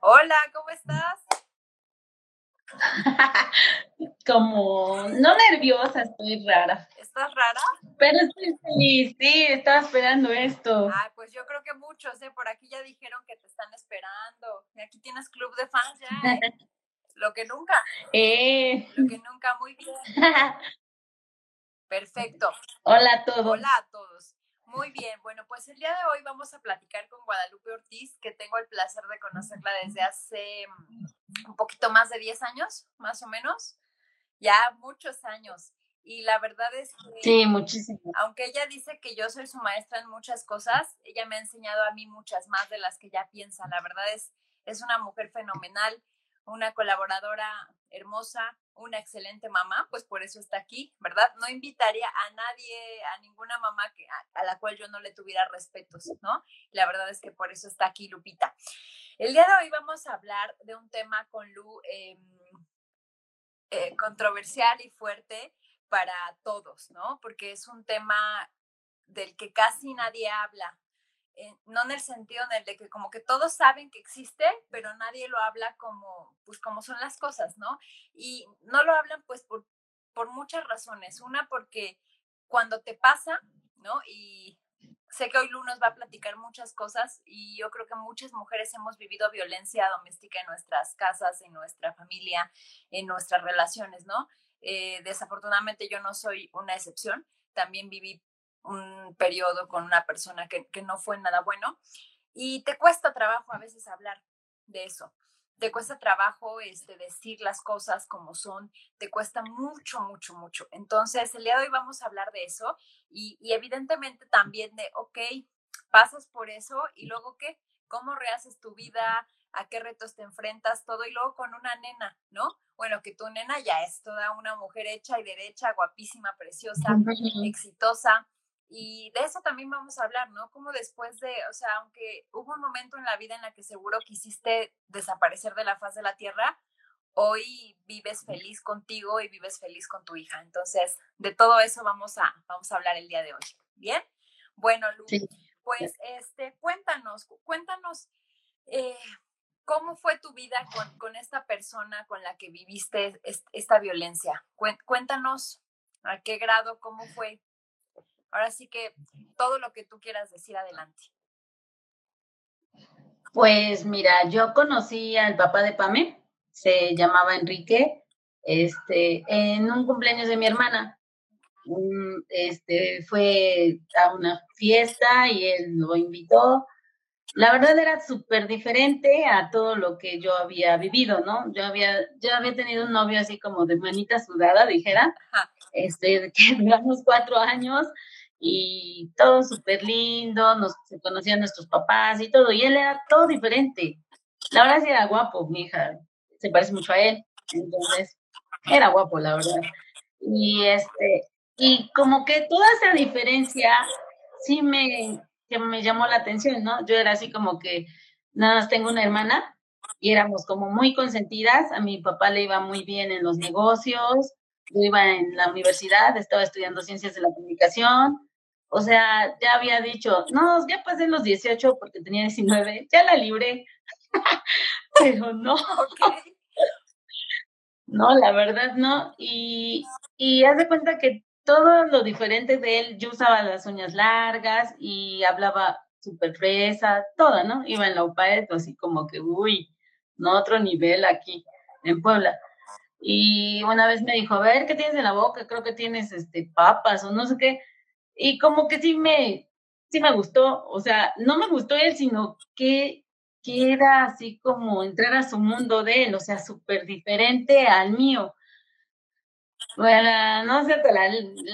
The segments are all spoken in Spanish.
Hola, ¿cómo estás? Como, no nerviosa, estoy rara. ¿Estás rara? Pero estoy feliz, sí, estaba esperando esto. Ah, pues yo creo que muchos, ¿eh? Por aquí ya dijeron que te están esperando. Y aquí tienes club de fans ya, ¿eh? Lo que nunca. Eh. Lo que nunca, muy bien. Perfecto. Hola a todos. Hola a todos. Muy bien, bueno, pues el día de hoy vamos a platicar con Guadalupe Ortiz, que tengo el placer de conocerla desde hace mm, un poquito más de 10 años, más o menos, ya muchos años. Y la verdad es que, sí, muchísimo. aunque ella dice que yo soy su maestra en muchas cosas, ella me ha enseñado a mí muchas más de las que ella piensa. La verdad es, es una mujer fenomenal, una colaboradora hermosa, una excelente mamá, pues por eso está aquí, ¿verdad? No invitaría a nadie, a ninguna mamá que, a, la cual yo no le tuviera respetos, ¿no? La verdad es que por eso está aquí Lupita. El día de hoy vamos a hablar de un tema con Lu eh, eh, controversial y fuerte para todos, ¿no? Porque es un tema del que casi nadie habla, eh, no en el sentido en el de que como que todos saben que existe, pero nadie lo habla como, pues como son las cosas, ¿no? Y no lo hablan pues por, por muchas razones. Una porque cuando te pasa, ¿no? Y sé que hoy Lu nos va a platicar muchas cosas y yo creo que muchas mujeres hemos vivido violencia doméstica en nuestras casas, en nuestra familia, en nuestras relaciones, ¿no? Eh, desafortunadamente yo no soy una excepción. También viví un periodo con una persona que, que no fue nada bueno y te cuesta trabajo a veces hablar de eso. Te cuesta trabajo este, decir las cosas como son, te cuesta mucho, mucho, mucho. Entonces, el día de hoy vamos a hablar de eso y, y, evidentemente también de, ok, pasas por eso y luego qué, cómo rehaces tu vida, a qué retos te enfrentas, todo y luego con una nena, ¿no? Bueno, que tu nena ya es toda una mujer hecha y derecha, guapísima, preciosa, exitosa, y de eso también vamos a hablar, ¿no? Como después de, o sea, aunque hubo un momento en la vida en la que seguro quisiste desaparecer de la faz de la tierra, hoy vives feliz contigo y vives feliz con tu hija. Entonces, de todo eso vamos a, vamos a hablar el día de hoy. ¿Bien? Bueno, Lu, pues este, cuéntanos, cuéntanos eh, cómo fue tu vida con, con, esta persona con la que viviste esta violencia. Cuéntanos a qué grado, cómo fue Ahora sí que todo lo que tú quieras decir adelante. Pues mira, yo conocí al papá de Pame, se llamaba Enrique, este, en un cumpleaños de mi hermana. Este, fue a una fiesta y él lo invitó. La verdad era súper diferente a todo lo que yo había vivido, ¿no? Yo había, yo había tenido un novio así como de manita sudada, dijera, este, que duramos cuatro años y todo súper lindo, nos se conocían nuestros papás y todo, y él era todo diferente. La verdad sí era guapo, mi hija, se parece mucho a él, entonces era guapo, la verdad. Y este, y como que toda esa diferencia sí me, me llamó la atención, ¿no? Yo era así como que nada más tengo una hermana y éramos como muy consentidas, a mi papá le iba muy bien en los negocios, yo iba en la universidad, estaba estudiando ciencias de la comunicación, o sea, ya había dicho, no, ya pasé los 18 porque tenía 19, ya la libré. Pero no. no, la verdad no. Y, y haz de cuenta que todo lo diferente de él, yo usaba las uñas largas y hablaba súper fresa, toda, ¿no? Iba en la UPAED, así como que, uy, no otro nivel aquí en Puebla. Y una vez me dijo, a ver, ¿qué tienes en la boca? Creo que tienes este papas o no sé qué. Y como que sí me, sí me gustó, o sea, no me gustó él, sino que, que era así como entrar a su mundo de él, o sea, súper diferente al mío. Bueno, no sé, la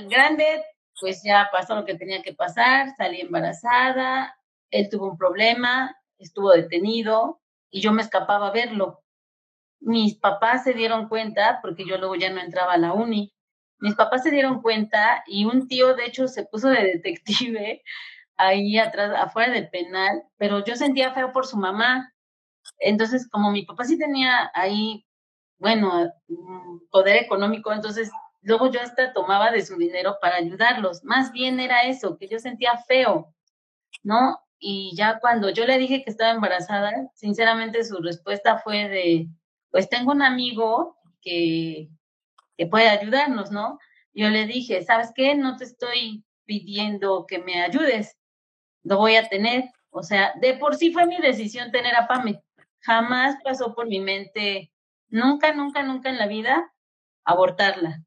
grande, pues ya pasó lo que tenía que pasar, salí embarazada, él tuvo un problema, estuvo detenido y yo me escapaba a verlo. Mis papás se dieron cuenta porque yo luego ya no entraba a la uni mis papás se dieron cuenta y un tío, de hecho, se puso de detective ahí atrás, afuera del penal, pero yo sentía feo por su mamá. Entonces, como mi papá sí tenía ahí, bueno, poder económico, entonces luego yo hasta tomaba de su dinero para ayudarlos. Más bien era eso, que yo sentía feo, ¿no? Y ya cuando yo le dije que estaba embarazada, sinceramente su respuesta fue de, pues tengo un amigo que, que puede ayudarnos, ¿no? Yo le dije, ¿sabes qué? No te estoy pidiendo que me ayudes, lo voy a tener. O sea, de por sí fue mi decisión tener a Pame. Jamás pasó por mi mente, nunca, nunca, nunca en la vida, abortarla.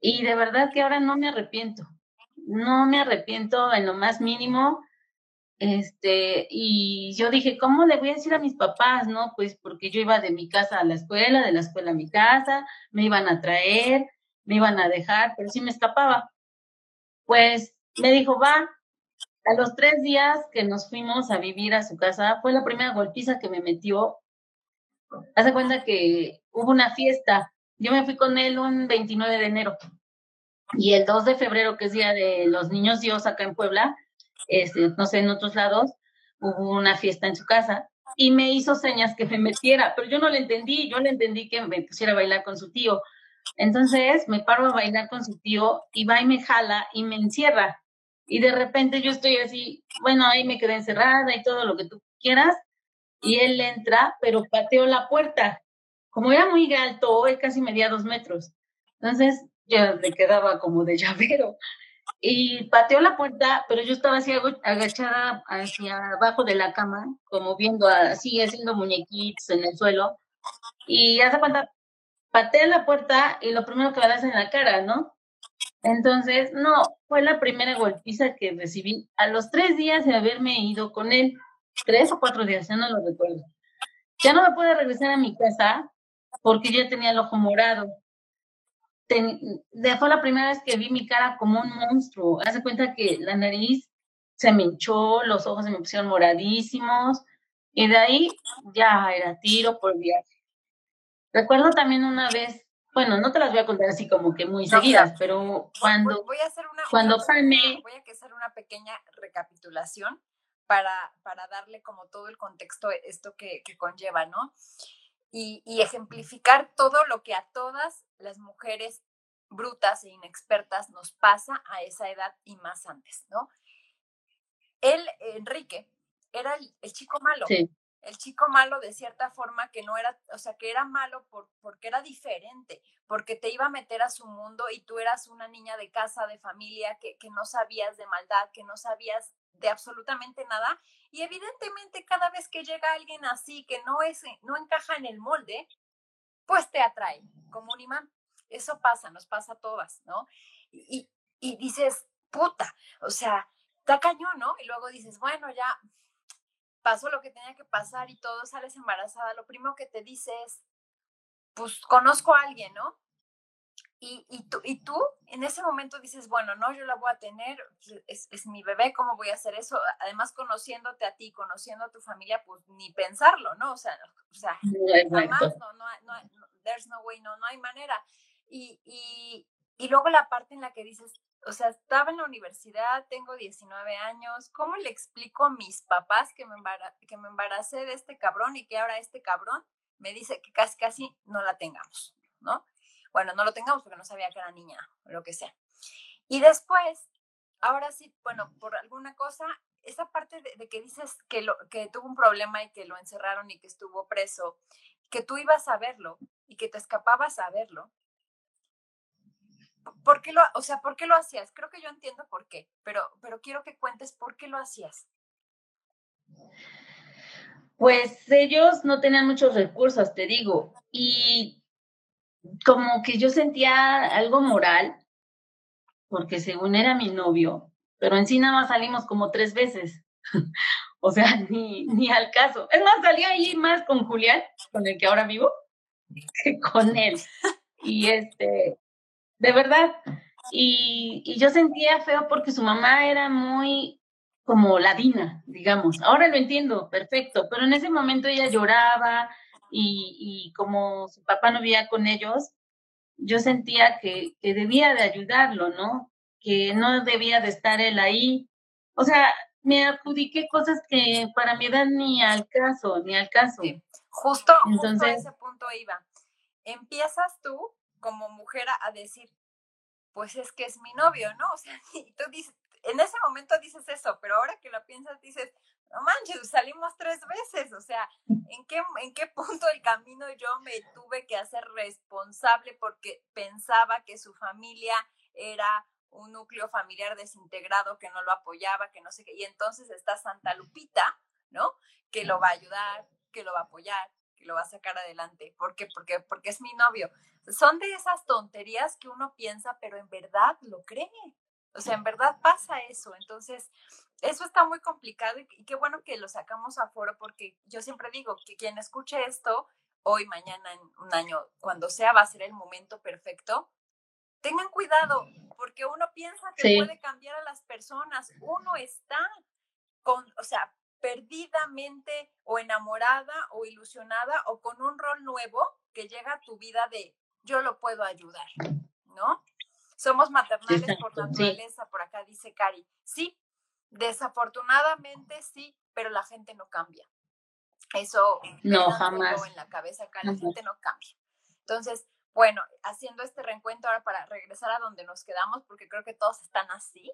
Y de verdad que ahora no me arrepiento. No me arrepiento en lo más mínimo. Este, y yo dije, ¿cómo le voy a decir a mis papás? No, pues porque yo iba de mi casa a la escuela, de la escuela a mi casa, me iban a traer, me iban a dejar, pero sí me escapaba. Pues me dijo, va, a los tres días que nos fuimos a vivir a su casa, fue la primera golpiza que me metió. Hace cuenta que hubo una fiesta. Yo me fui con él un 29 de enero. Y el 2 de febrero, que es Día de los Niños Dios acá en Puebla, este, no sé, en otros lados, hubo una fiesta en su casa y me hizo señas que me metiera, pero yo no le entendí, yo le entendí que me pusiera a bailar con su tío. Entonces me paro a bailar con su tío y va y me jala y me encierra. Y de repente yo estoy así, bueno, ahí me quedé encerrada y todo lo que tú quieras. Y él entra, pero pateó la puerta. Como era muy alto, hoy casi medía dos metros. Entonces yo le quedaba como de llavero. Y pateó la puerta, pero yo estaba así agachada hacia abajo de la cama, como viendo así, haciendo muñequitos en el suelo. Y hace cuenta, patea la puerta y lo primero que me das en la cara, ¿no? Entonces, no, fue la primera golpiza que recibí a los tres días de haberme ido con él, tres o cuatro días, ya no lo recuerdo. Ya no me pude regresar a mi casa porque ya tenía el ojo morado. Fue la primera vez que vi mi cara como un monstruo. Hace cuenta que la nariz se me hinchó, los ojos se me pusieron moradísimos y de ahí ya era tiro por viaje. Recuerdo también una vez bueno, no te las voy a contar así como que muy seguidas, pero cuando voy a hacer una cuando voy a hacer una pequeña recapitulación para, para darle como todo el contexto esto que, que conlleva, ¿no? Y, y, ejemplificar todo lo que a todas las mujeres brutas e inexpertas nos pasa a esa edad y más antes, ¿no? Él, Enrique, era el, el chico malo. Sí el chico malo de cierta forma que no era, o sea, que era malo por, porque era diferente, porque te iba a meter a su mundo y tú eras una niña de casa, de familia, que, que no sabías de maldad, que no sabías de absolutamente nada. Y evidentemente cada vez que llega alguien así, que no, es, no encaja en el molde, pues te atrae como un imán. Eso pasa, nos pasa a todas, ¿no? Y, y dices, puta, o sea, está cañón, ¿no? Y luego dices, bueno, ya pasó lo que tenía que pasar y todo, sales embarazada, lo primero que te dice es, pues conozco a alguien, ¿no? Y, y, tú, y tú en ese momento dices, bueno, no, yo la voy a tener, pues, es, es, mi bebé, ¿cómo voy a hacer eso? Además, conociéndote a ti, conociendo a tu familia, pues ni pensarlo, ¿no? O sea, o sea jamás, no, no, no, there's no way, no, no hay manera. Y, y, y luego la parte en la que dices, o sea, estaba en la universidad, tengo 19 años, ¿cómo le explico a mis papás que me, que me embaracé de este cabrón y que ahora este cabrón me dice que casi casi no la tengamos, ¿no? Bueno, no lo tengamos porque no sabía que era niña o lo que sea. Y después, ahora sí, bueno, por alguna cosa, esa parte de, que dices que, lo, que tuvo un problema y que lo encerraron y que estuvo preso, que tú ibas a verlo y que te escapabas a verlo, ¿por qué lo, o sea, por qué lo hacías? Creo que yo entiendo por qué, pero, pero quiero que cuentes por qué lo hacías. Pues ellos no tenían muchos recursos, te digo, y como que yo sentía algo moral, porque según era mi novio, pero en sí nada más salimos como tres veces. o sea, ni, ni al caso. Es más, salí ahí más con Julián, con el que ahora vivo, que con él. Y este, de verdad. Y, y, yo sentía feo porque su mamá era muy como ladina, digamos. Ahora lo entiendo, perfecto, pero en ese momento ella lloraba y, y como su papá no vivía con ellos, yo sentía que, que debía de ayudarlo, ¿no? Que no debía de estar él ahí. O sea, me adjudiqué cosas que para mi edad ni al caso, ni al caso. Justo, Entonces, justo a ese punto iba. Empiezas tú como mujer a decir, pues es que es mi novio, ¿no? O sea, y tú dices, en ese momento dices eso, pero ahora que lo piensas dices, no manches, salimos tres veces, o sea, ¿en qué, ¿en qué punto del camino yo me tuve que hacer responsable porque pensaba que su familia era un núcleo familiar desintegrado que no lo apoyaba, que no sé qué, y entonces está Santa Lupita, ¿no? Que lo va a ayudar, que lo va a apoyar, que lo va a sacar adelante. ¿Por qué? Porque, porque es mi novio. Son de esas tonterías que uno piensa, pero en verdad lo cree. O sea, en verdad pasa eso. Entonces, eso está muy complicado y, qué bueno que lo sacamos a foro porque yo siempre digo que quien escuche esto hoy, mañana, en un año, cuando sea, va a ser el momento perfecto. Tengan cuidado, porque uno piensa que puede cambiar a las personas. Uno está con, o sea, perdidamente o enamorada o ilusionada o con un rol nuevo que llega a tu vida de yo lo puedo ayudar, ¿no? Somos maternales por naturaleza, por acá dice Cari. Sí, desafortunadamente sí, pero la gente no cambia. Eso no jamás en la cabeza acá, la gente no cambia. Entonces, bueno, haciendo este reencuentro ahora para regresar a donde nos quedamos, porque creo que todos están así.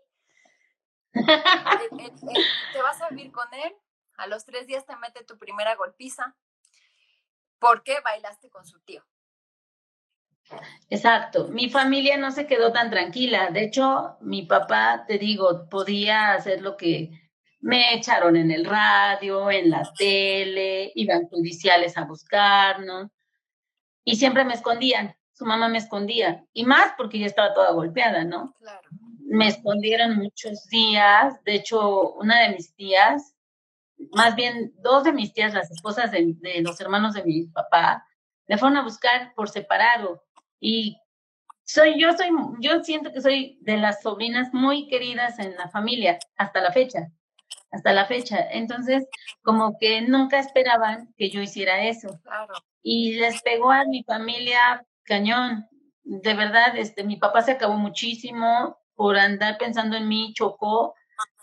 te vas a vivir con él, a los tres días te mete tu primera golpiza, porque bailaste con su tío. Exacto, mi familia no se quedó tan tranquila. De hecho, mi papá, te digo, podía hacer lo que me echaron en el radio, en la tele, iban judiciales a buscarnos y siempre me escondían. Su mamá me escondía y más porque ya estaba toda golpeada, ¿no? Claro. Me escondieron muchos días. De hecho, una de mis tías, más bien dos de mis tías, las esposas de, de los hermanos de mi papá, me fueron a buscar por separado y soy, yo soy, yo siento que soy de las sobrinas muy queridas en la familia, hasta la fecha, hasta la fecha. Entonces, como que nunca esperaban que yo hiciera eso. Y les pegó a mi familia cañón. De verdad, este, mi papá se acabó muchísimo por andar pensando en mí, chocó,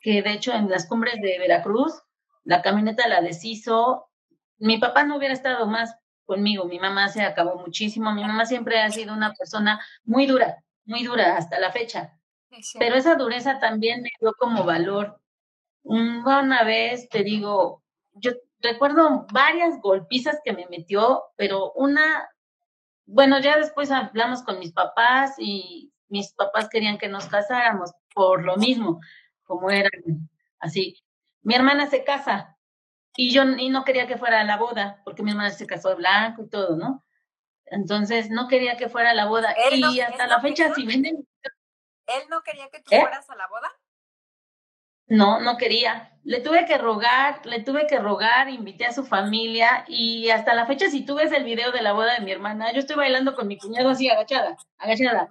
que de hecho en las cumbres de Veracruz, la camioneta la deshizo. Mi papá no hubiera estado más conmigo. Mi mamá se acabó muchísimo. Mi mamá siempre ha sido una persona muy dura, muy dura hasta la fecha. Pero esa dureza también me dio como valor. Una vez, te digo, yo recuerdo varias golpizas que me metió, pero una, bueno, ya después hablamos con mis papás y mis papás querían que nos casáramos por lo mismo, como eran así. Mi hermana se casa y yo y no quería que fuera a la boda, porque mi hermana se casó de blanco y todo, ¿no? Entonces no quería que fuera a la boda. y hasta la fecha, si venden. ¿Él no quería que tú ¿Eh? fueras a la boda? No, no quería. Le tuve que rogar, le tuve que rogar, invité a su familia y hasta la fecha, si tú ves el video de la boda de mi hermana, yo estoy bailando con mi cuñado así agachada, agachada.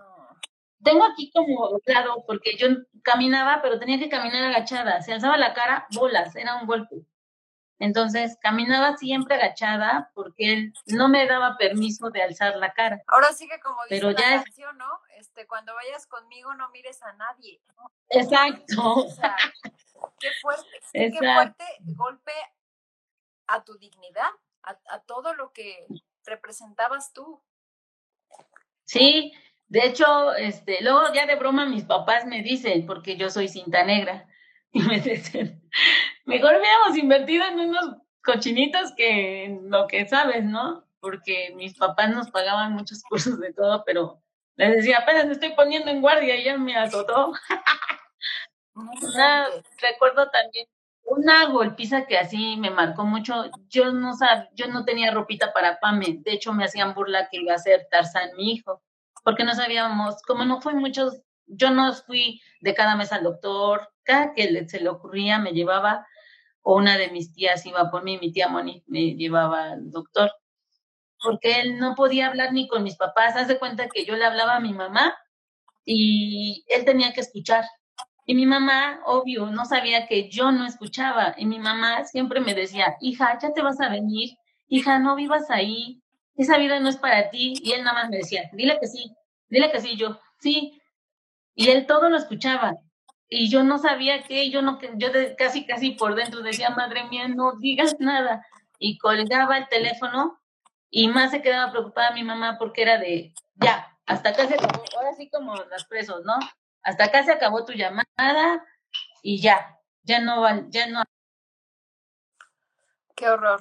Tengo aquí como claro, porque yo caminaba, pero tenía que caminar agachada. Se alzaba la cara, bolas, era un golpe. Entonces caminaba siempre agachada porque él no me daba permiso de alzar la cara. Ahora sí que como dice Pero la ya canción, ¿no? Este, cuando vayas conmigo no mires a nadie. Exacto. O sea, qué fuerte, qué fuerte golpe a tu dignidad, a, a todo lo que representabas tú. Sí, de hecho, este, luego ya de broma mis papás me dicen, porque yo soy cinta negra, y me dicen, mejor hubiéramos invertido en unos cochinitos que en lo que sabes, ¿no? Porque mis papás nos pagaban muchos cursos de todo, pero les decía, apenas me estoy poniendo en guardia y ya me azotó. recuerdo también una golpiza que así me marcó mucho. Yo no sab, yo no tenía ropita para Pame. De hecho, me hacían burla que iba a ser Tarzán mi hijo, porque no sabíamos, como no fue muchos, yo no fui de cada mes al doctor, que se le ocurría me llevaba o una de mis tías iba por mí, mi tía Moni me llevaba al doctor, porque él no podía hablar ni con mis papás. Haz de cuenta que yo le hablaba a mi mamá y él tenía que escuchar. Y mi mamá, obvio, no sabía que yo no escuchaba. Y mi mamá siempre me decía, hija, ya te vas a venir, hija, no vivas ahí, esa vida no es para ti. Y él nada más me decía, dile que sí, dile que sí, yo, sí. Y él todo lo escuchaba y yo no sabía qué, yo no, yo casi, casi por dentro decía, madre mía, no digas nada. Y colgaba el teléfono y más se quedaba preocupada mi mamá porque era de, ya, hasta acá se acabó, ahora sí como los presos, ¿no? Hasta acá se acabó tu llamada y ya, ya no van, ya no. Qué horror.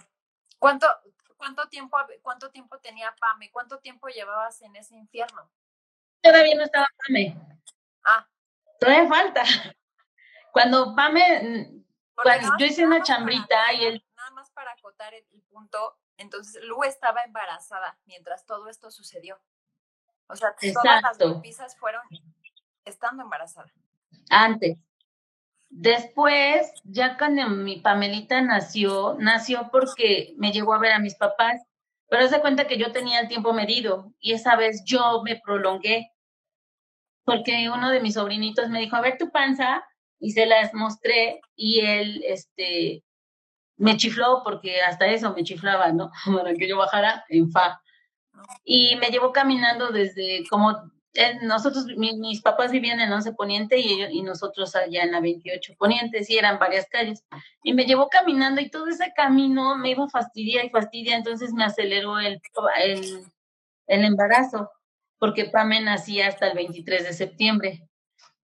¿Cuánto, cuánto tiempo, cuánto tiempo tenía Pame? ¿Cuánto tiempo llevabas en ese infierno? Todavía no estaba Pame. Ah. Todavía falta. Cuando Pame, cuando yo hice una chambrita y él. Nada más para acotar el, punto, entonces Lu estaba embarazada mientras todo esto sucedió. O sea, todas las golpizas fueron estando embarazada. Antes. Después, ya cuando mi Pamelita nació, nació porque me llegó a ver a mis papás, pero se cuenta que yo tenía el tiempo medido y esa vez yo me prolongué porque uno de mis sobrinitos me dijo, a ver tu panza, y se las mostré y él, este, me chifló porque hasta eso me chiflaba, ¿no? Para que yo bajara en fa. Y me llevó caminando desde como nosotros, mis papás vivían en 11 Poniente y, ellos, y nosotros allá en la 28 Poniente, sí, eran varias calles. Y me llevó caminando y todo ese camino me iba a fastidiar y fastidia, entonces me aceleró el, el, el embarazo, porque Pame nacía hasta el 23 de septiembre.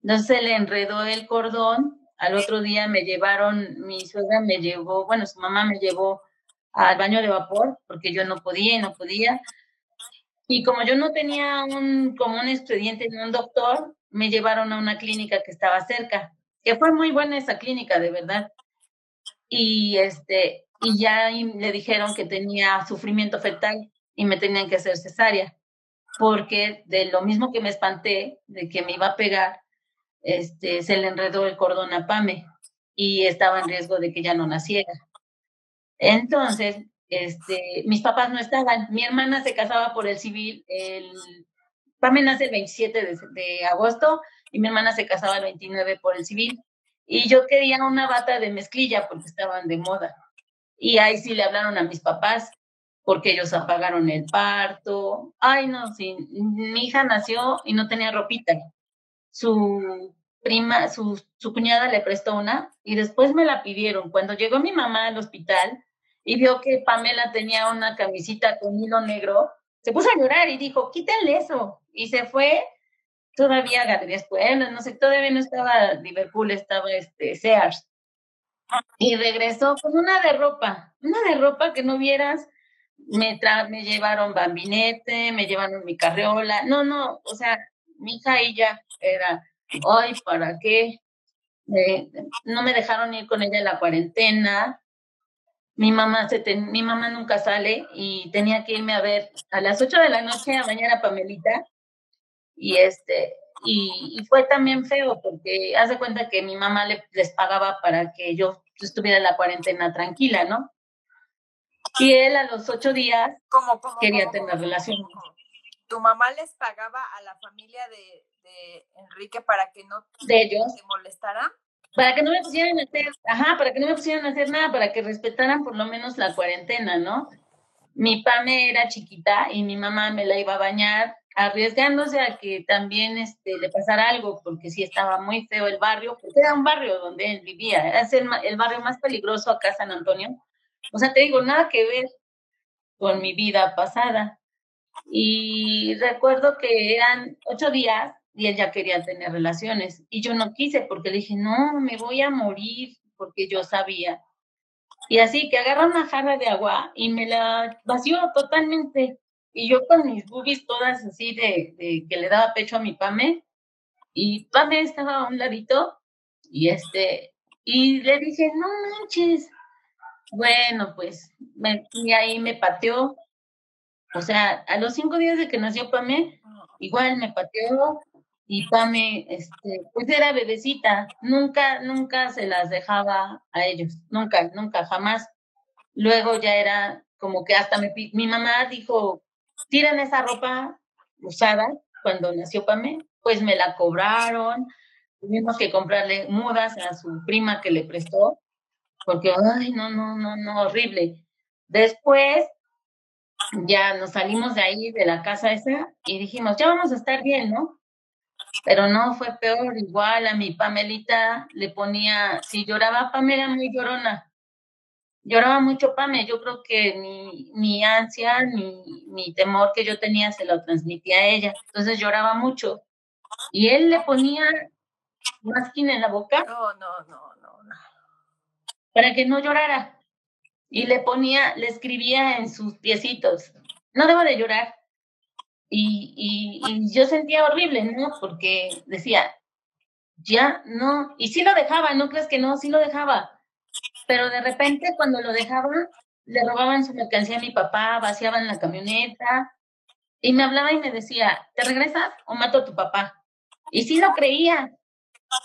Entonces se le enredó el cordón, al otro día me llevaron, mi suegra me llevó, bueno, su mamá me llevó al baño de vapor, porque yo no podía y no podía y como yo no tenía un, como un expediente de un doctor, me llevaron a una clínica que estaba cerca, que fue muy buena esa clínica, de verdad. Y este, y ya le dijeron que tenía sufrimiento fetal y me tenían que hacer cesárea, porque de lo mismo que me espanté de que me iba a pegar, este, se le enredó el cordón a Pame y estaba en riesgo de que ya no naciera. Entonces, este, mis papás no estaban. Mi hermana se casaba por el civil, el, Pame nace el 27 de, agosto y mi hermana se casaba el 29 por el civil. Y yo quería una bata de mezclilla porque estaban de moda. Y ahí sí le hablaron a mis papás porque ellos apagaron el parto. Ay, no, sí, mi hija nació y no tenía ropita. Su prima, su, su cuñada le prestó una y después me la pidieron. Cuando llegó mi mamá al hospital, y vio que Pamela tenía una camisita con hilo negro, se puso a llorar y dijo, quítenle eso. Y se fue todavía Galerías Puebla, no sé, todavía no estaba Liverpool, estaba este Sears. Y regresó con una de ropa, una de ropa que no vieras. Me, me llevaron bambinete, me llevaron mi carriola. No, no, o sea, mi hija ya era, ay, ¿para qué? no me dejaron ir con ella en la cuarentena mi mamá, se mi mamá nunca sale y tenía que irme a ver a las 8 de la noche a mañana Pamelita. Y este, y, fue también feo porque hace cuenta que mi mamá le, les pagaba para que yo estuviera en la cuarentena tranquila, ¿no? Y él a los ocho días quería tener relación. ¿Tu mamá les pagaba a la familia de, de Enrique para que no de ellos. te molestara? para que no me pusieran a hacer, ajá, para que no me pusieran a hacer nada, para que respetaran por lo menos la cuarentena, ¿no? Mi Pame era chiquita y mi mamá me la iba a bañar, arriesgándose a que también este, le pasara algo, porque sí estaba muy feo el barrio, porque era un barrio donde él vivía, era el, el barrio más peligroso acá, San Antonio. O sea, te digo, nada que ver con mi vida pasada. Y recuerdo que eran ocho días y él ya quería tener relaciones. Y yo no quise porque le dije, no, me voy a morir porque yo sabía. Y así que agarra una jarra de agua y me la vació totalmente. Y yo con mis boobies todas así de, de que le daba pecho a mi Pame. Y Pame estaba a un ladito y este, y le dije, no manches. Bueno, pues, me, y ahí me pateó. O sea, a los cinco días de que nació Pame, igual me pateó, y Pame, este, pues era bebecita, nunca, nunca se las dejaba a ellos, nunca, nunca, jamás. Luego ya era como que hasta me, mi mamá dijo, tiran esa ropa usada cuando nació Pame, pues me la cobraron, tuvimos que comprarle mudas a su prima que le prestó, porque, ay, no, no, no, no, horrible. Después ya nos salimos de ahí, de la casa esa, y dijimos, ya vamos a estar bien, ¿no? Pero no, fue peor, igual a mi Pamelita le ponía, si lloraba Pamela muy llorona, lloraba mucho Pame. Yo creo que mi, mi ansia, mi, mi temor que yo tenía se lo transmitía a ella. Entonces lloraba mucho. Y él le ponía masquina en la boca. No, no, no. Para que no llorara. Y le ponía, le escribía en sus piecitos, no debo de llorar. Y, y, y yo sentía horrible, ¿no? Porque decía, ya no, y sí lo dejaba, no crees que no, sí lo dejaba, pero de repente cuando lo dejaba, le robaban su mercancía a mi papá, vaciaban la camioneta, y me hablaba y me decía, ¿te regresas o mato a tu papá? Y sí lo creía,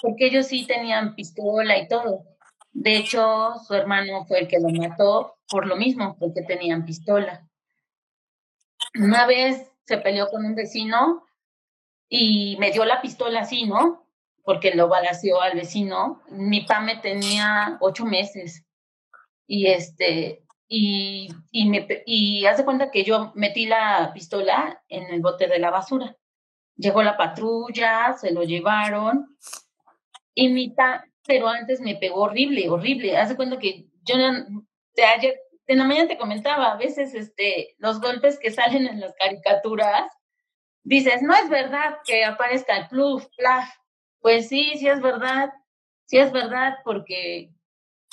porque ellos sí tenían pistola y todo. De hecho, su hermano fue el que lo mató por lo mismo, porque tenían pistola. Una vez se peleó con un vecino y me dio la pistola así, ¿no? porque lo balació al vecino. Mi me tenía ocho meses y este y, y, me, y hace cuenta que yo metí la pistola en el bote de la basura. Llegó la patrulla, se lo llevaron y mi pa, pero antes me pegó horrible, horrible. Hace cuenta que yo de ayer, en la mañana te comentaba, a veces este, los golpes que salen en las caricaturas, dices, no es verdad que aparezca el plus, plaf, pues sí, sí es verdad, sí es verdad, porque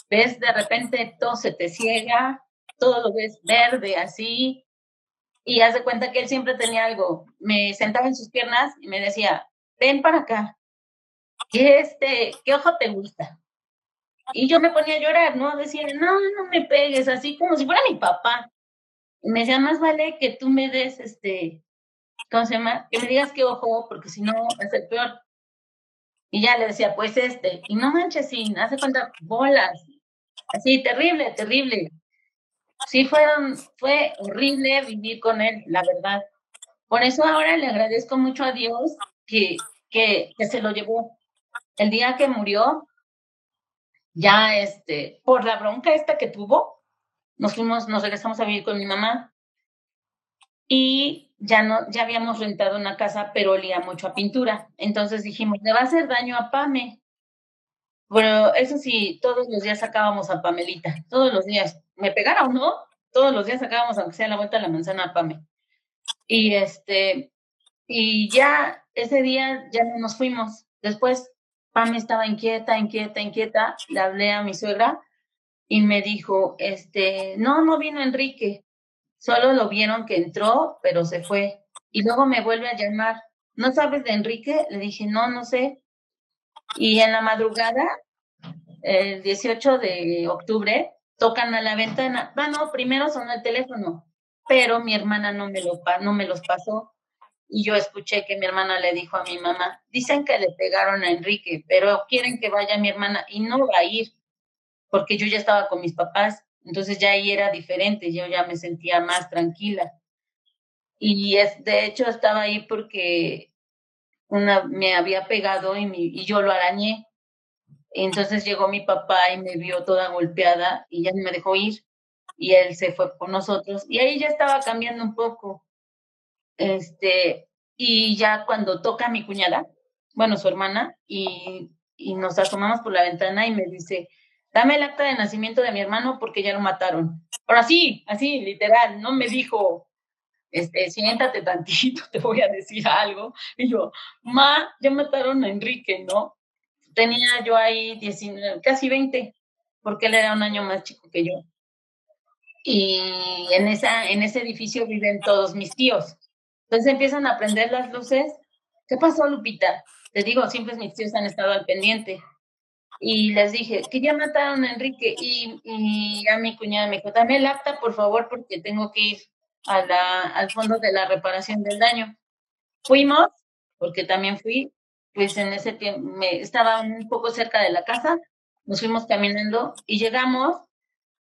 ves de repente todo se te ciega, todo lo ves verde así, y haz de cuenta que él siempre tenía algo. Me sentaba en sus piernas y me decía, ven para acá, ¿qué, este, ¿qué ojo te gusta? Y yo me ponía a llorar, ¿no? Decía, no, no me pegues, así como si fuera mi papá. Y me decía, más vale que tú me des, este, ¿cómo se llama? Que me digas qué ojo, porque si no es el peor. Y ya le decía, pues este, y no manches, sí, hace cuenta bolas. Así, terrible, terrible. Sí, fueron, fue horrible vivir con él, la verdad. Por eso ahora le agradezco mucho a Dios que, que se lo llevó. El día que murió, ya este, por la bronca esta que tuvo, nos fuimos, nos regresamos a vivir con mi mamá. Y ya no, ya habíamos rentado una casa, pero olía mucho a pintura. Entonces dijimos, le va a hacer daño a Pame. Bueno, eso sí, todos los días sacábamos a Pamelita, todos los días. Me pegara o no, todos los días sacábamos, aunque sea la vuelta a la manzana a Pame. Y este, y ya ese día ya no nos fuimos. Después Pame estaba inquieta, inquieta, inquieta. Le hablé a mi suegra y me dijo, este, no, no vino Enrique. Solo lo vieron que entró, pero se fue. Y luego me vuelve a llamar. ¿No sabes de Enrique? Le dije, no, no sé. Y en la madrugada, el 18 de octubre, tocan a la ventana. Bueno, primero sonó el teléfono, pero mi hermana no me, lo, no me los pasó. Y yo escuché que mi hermana le dijo a mi mamá, dicen que le pegaron a Enrique, pero quieren que vaya mi hermana y no va a ir, porque yo ya estaba con mis papás entonces ya ahí era diferente, yo ya me sentía más tranquila. Y es, de hecho estaba ahí porque una me había pegado y, y yo lo arañé. Entonces llegó mi papá y me vio toda golpeada y ya me dejó ir y él se fue con nosotros y ahí ya estaba cambiando un poco. Este, y ya cuando toca mi cuñada, bueno, su hermana, y, y nos asomamos por la ventana y me dice, dame el acta de nacimiento de mi hermano porque ya lo mataron. Pero así, así, literal, no me dijo, este, siéntate tantito, te voy a decir algo. Y yo, ma, ya mataron a Enrique, ¿no? Tenía yo ahí 19, casi 20, porque él era un año más chico que yo. Y en, esa, en ese edificio viven todos mis tíos. Entonces empiezan a prender las luces. ¿Qué pasó, Lupita? Te digo, siempre mis tíos han estado al pendiente y les dije que ya mataron a Enrique y, y a mi cuñada me dijo, dame el acta, por favor, porque tengo que ir a la, al fondo de la reparación del daño. Fuimos, porque también fui, pues en ese tiempo me, estaba un poco cerca de la casa, nos fuimos caminando y llegamos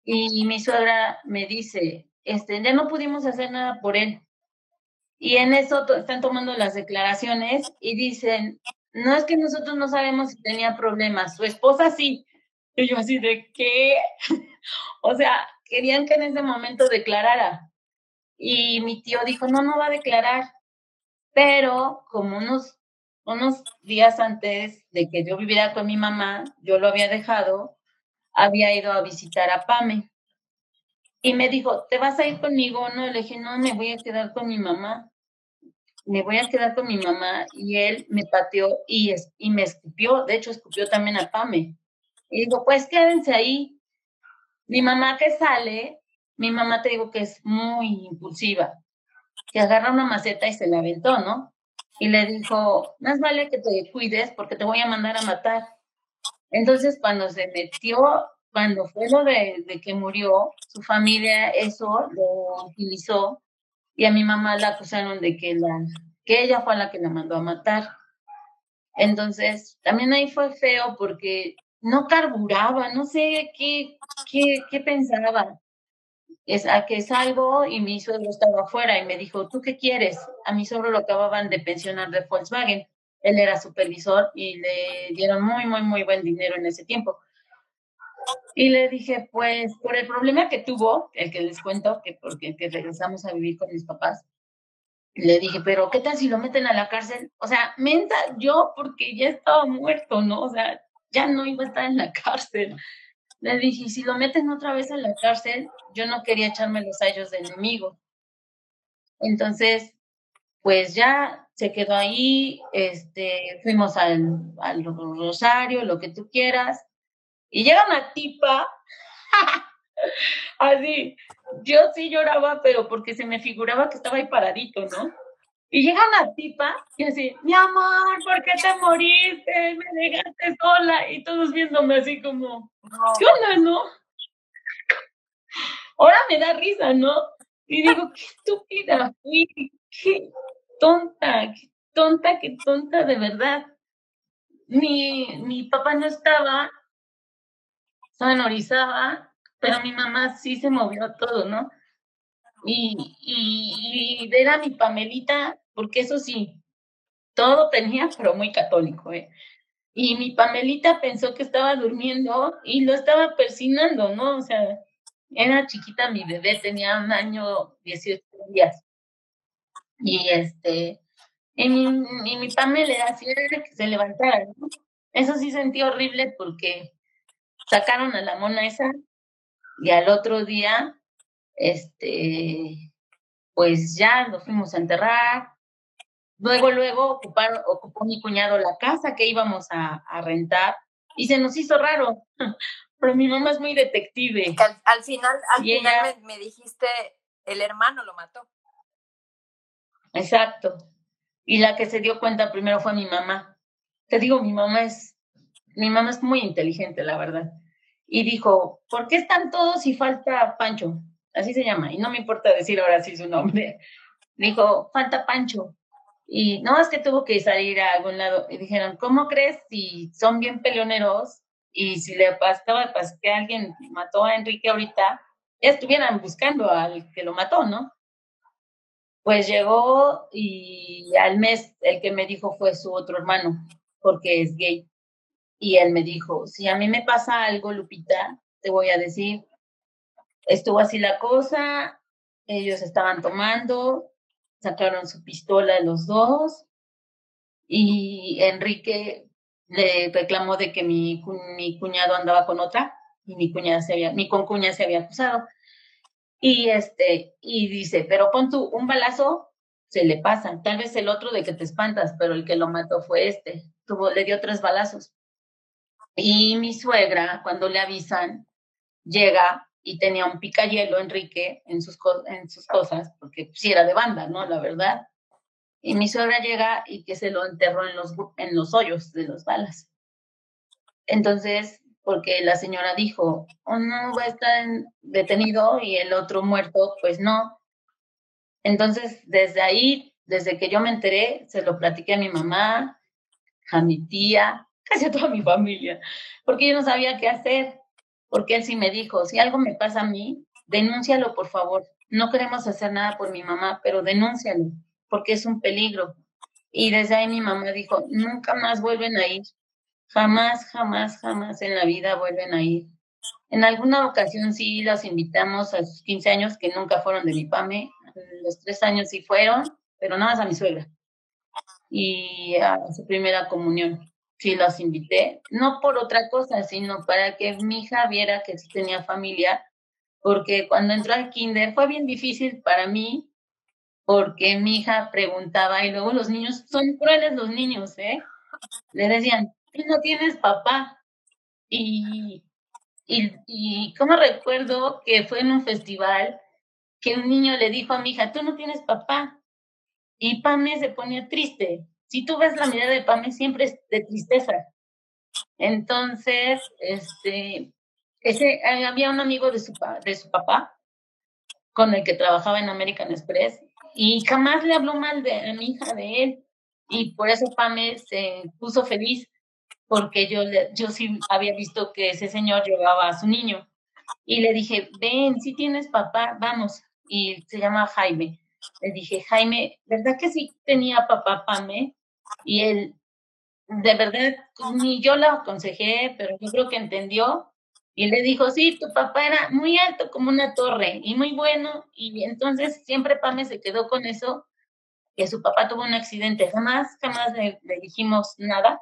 y mi suegra me dice, este, ya no pudimos hacer nada por él. Y en eso están tomando las declaraciones y dicen, no es que nosotros no sabemos si tenía problemas, su esposa sí. Y yo así de qué? o sea, querían que en ese momento declarara. Y mi tío dijo, no, no va a declarar. Pero como unos, unos días antes de que yo viviera con mi mamá, yo lo había dejado, había ido a visitar a Pame. Y me dijo, ¿te vas a ir conmigo? No, le dije, no, me voy a quedar con mi mamá. Me voy a quedar con mi mamá. Y él me pateó y, y me escupió. De hecho, escupió también a Pame. Y digo, pues quédense ahí. Mi mamá que sale, mi mamá te digo que es muy impulsiva, que agarra una maceta y se la aventó, ¿no? Y le dijo, más vale que te cuides porque te voy a mandar a matar. Entonces, cuando se metió, cuando fue lo de, que murió, su familia eso lo utilizó y a mi mamá la acusaron de que ella fue la que la mandó a matar. Entonces, también ahí fue feo porque no carburaba, no sé qué, qué, qué pensaba. Es a que salgo y mi suegro estaba afuera y me dijo, ¿tú qué quieres? A mi suegro lo acababan de pensionar de Volkswagen. Él era supervisor y le dieron muy, muy, muy buen dinero en ese tiempo. Y le dije, pues, por el problema que tuvo, el que les cuento, que porque que regresamos a vivir con mis papás, le dije, pero ¿qué tal si lo meten a la cárcel? O sea, menta yo porque ya estaba muerto, ¿no? O sea, ya no iba a estar en la cárcel. Le dije, si lo meten otra vez a la cárcel, yo no quería echarme los sellos de enemigo. Entonces, pues ya se quedó ahí, este, fuimos al, al Rosario, lo que tú quieras, y llega una tipa, así, yo sí lloraba, pero porque se me figuraba que estaba ahí paradito, ¿no? Y llega una tipa y así, mi amor, ¿por qué te moriste? Me dejaste sola. Y todos viéndome así como, ¿qué onda, no? Ahora me da risa, ¿no? Y digo, qué estúpida fui, qué tonta, qué tonta, qué tonta de verdad. Mi, mi papá no estaba, sonorizaba, pero mi mamá sí se movió todo, ¿no? Y, y, ver a mi Pamelita, porque eso sí, todo tenía, pero muy católico, ¿eh? Y mi Pamelita pensó que estaba durmiendo y lo estaba persinando, ¿no? O sea, era chiquita mi bebé, tenía un año, 18 días. Y este, y mi, y mi Pamela hacía que se levantara, ¿no? Eso sí sentí horrible porque sacaron a la mona esa y al otro día este, pues ya nos fuimos a enterrar. Luego, luego ocuparon, ocupó mi cuñado la casa que íbamos a, rentar y se nos hizo raro. Pero mi mamá es muy detective. Al, final, al final me, dijiste, el hermano lo mató. Exacto. Y la que se dio cuenta primero fue mi mamá. Te digo, mi mamá es, mi mamá es muy inteligente, la verdad. Y dijo, ¿por qué están todos y falta Pancho? así se llama, y no me importa decir ahora sí su nombre. Dijo, falta Pancho. Y no es que tuvo que salir a algún lado. Y dijeron, ¿cómo crees si son bien peleoneros y si le pasaba pues, que alguien mató a Enrique ahorita, ya estuvieran buscando al que lo mató, ¿no? Pues llegó y al mes el que me dijo fue su otro hermano, porque es gay. Y él me dijo, si a mí me pasa algo, Lupita, te voy a decir, estuvo así la cosa, ellos estaban tomando, sacaron su pistola los dos y Enrique le reclamó de que mi, mi cuñado andaba con otra y mi cuñada se había, mi concuña se había acusado. Y este, y dice, pero pon tú un balazo, se le pasa, tal vez el otro de que te espantas, pero el que lo mató fue este, tuvo, le dio tres balazos. Y mi suegra, cuando le avisan, llega y tenía un picayelo, Enrique, en sus, cosas, porque sí era de banda, ¿no? La verdad. Y mi suegra llega y que se lo enterró en los, los hoyos de las balas. Entonces, porque la señora dijo, oh, no va a estar detenido y el otro muerto, pues no. Entonces, desde ahí, desde que yo me enteré, se lo platiqué a mi mamá, a mi tía, casi a toda mi familia, porque yo no sabía qué hacer porque él sí me dijo, si algo me pasa a mí, denúncialo por favor. No queremos hacer nada por mi mamá, pero denúncialo, porque es un peligro. Y desde ahí mi mamá dijo, nunca más vuelven a ir. Jamás, jamás, jamás en la vida vuelven a ir. En alguna ocasión sí las invitamos a sus 15 años, que nunca fueron de mi PAME. Los tres años sí fueron, pero nada más a mi suegra. Y a su primera comunión sí los invité, no por otra cosa, sino para que mi hija viera que sí tenía familia, porque cuando entró al kinder fue bien difícil para mí, porque mi hija preguntaba y luego los niños, son crueles los niños, ¿eh? Le decían, tú no tienes papá. Y, y, y como recuerdo que fue en un festival que un niño le dijo a mi hija, tú no tienes papá. Y Pame se ponía triste. Si tú ves la mirada de Pame, siempre es de tristeza. Entonces, este, ese, eh, había un amigo de su, de su papá con el que trabajaba en American Express y jamás le habló mal de mi hija de él. Y por eso Pame se puso feliz, porque yo, yo sí había visto que ese señor llevaba a su niño. Y le dije, ven, si tienes papá, vamos. Y se llama Jaime. Le dije, Jaime, ¿verdad que sí tenía papá Pame? Y él, de verdad, ni yo lo aconsejé, pero yo creo que entendió. Y le dijo, sí, tu papá era muy alto como una torre y muy bueno. Y entonces siempre Pame se quedó con eso, que su papá tuvo un accidente. Jamás, jamás le, le dijimos nada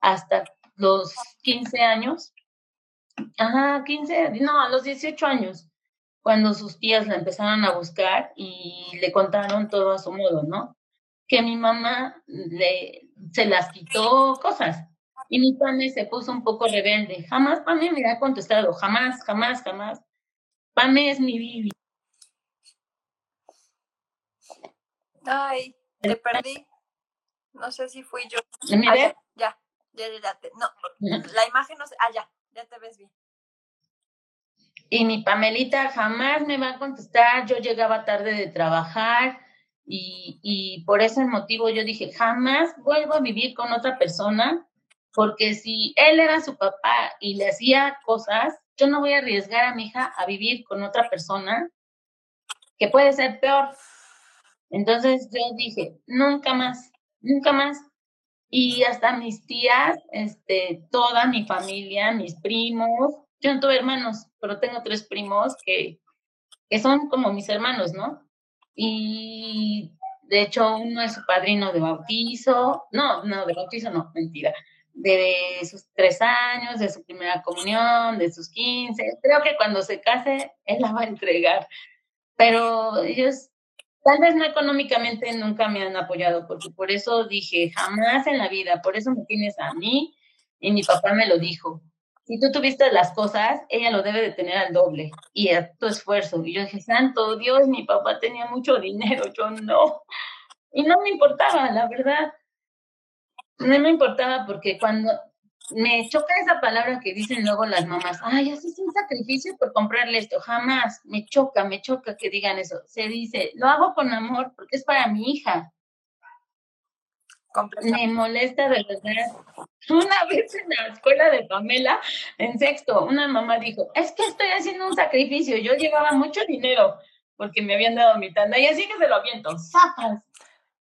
hasta los 15 años. Ajá, 15, no, a los 18 años cuando sus tías la empezaron a buscar y le contaron todo a su modo, ¿no? Que mi mamá le, se las quitó cosas. Y mi Pame se puso un poco rebelde. Jamás Pame me ha contestado, jamás, jamás, jamás. Pame es mi Bibi. Ay, te perdí. No sé si fui yo. ¿Me ah, ya, ya, ya, ya, no, la imagen no sé. Ah, ya, ya te ves bien. Y mi Pamelita jamás me va a contestar, yo llegaba tarde de trabajar y, por ese motivo yo dije, jamás vuelvo a vivir con otra persona, porque si él era su papá y le hacía cosas, yo no voy a arriesgar a mi hija a vivir con otra persona que puede ser peor. Entonces yo dije, nunca más, nunca más. Y hasta mis tías, este, toda mi familia, mis primos, yo no tuve hermanos, pero tengo tres primos que, que son como mis hermanos, ¿no? Y de hecho uno es su padrino de bautizo, no, no, de bautizo no, mentira, de sus tres años, de su primera comunión, de sus quince, creo que cuando se case, él la va a entregar, pero ellos tal vez no económicamente nunca me han apoyado, porque por eso dije, jamás en la vida, por eso me tienes a mí, y mi papá me lo dijo, si tú tuviste las cosas, ella lo debe de tener al doble y a tu esfuerzo. Y yo dije, santo Dios, mi papá tenía mucho dinero, yo no. Y no me importaba, la verdad. No me importaba porque cuando me choca esa palabra que dicen luego las mamás, ay, haces un sacrificio por comprarle esto, jamás, me choca, me choca que digan eso. Se dice, lo hago con amor porque es para mi hija. Me molesta de verdad. Una vez en la escuela de Pamela, en sexto, una mamá dijo, es que estoy haciendo un sacrificio. Yo llevaba mucho dinero porque me habían dado mi tanda y así que se lo aviento, zapas.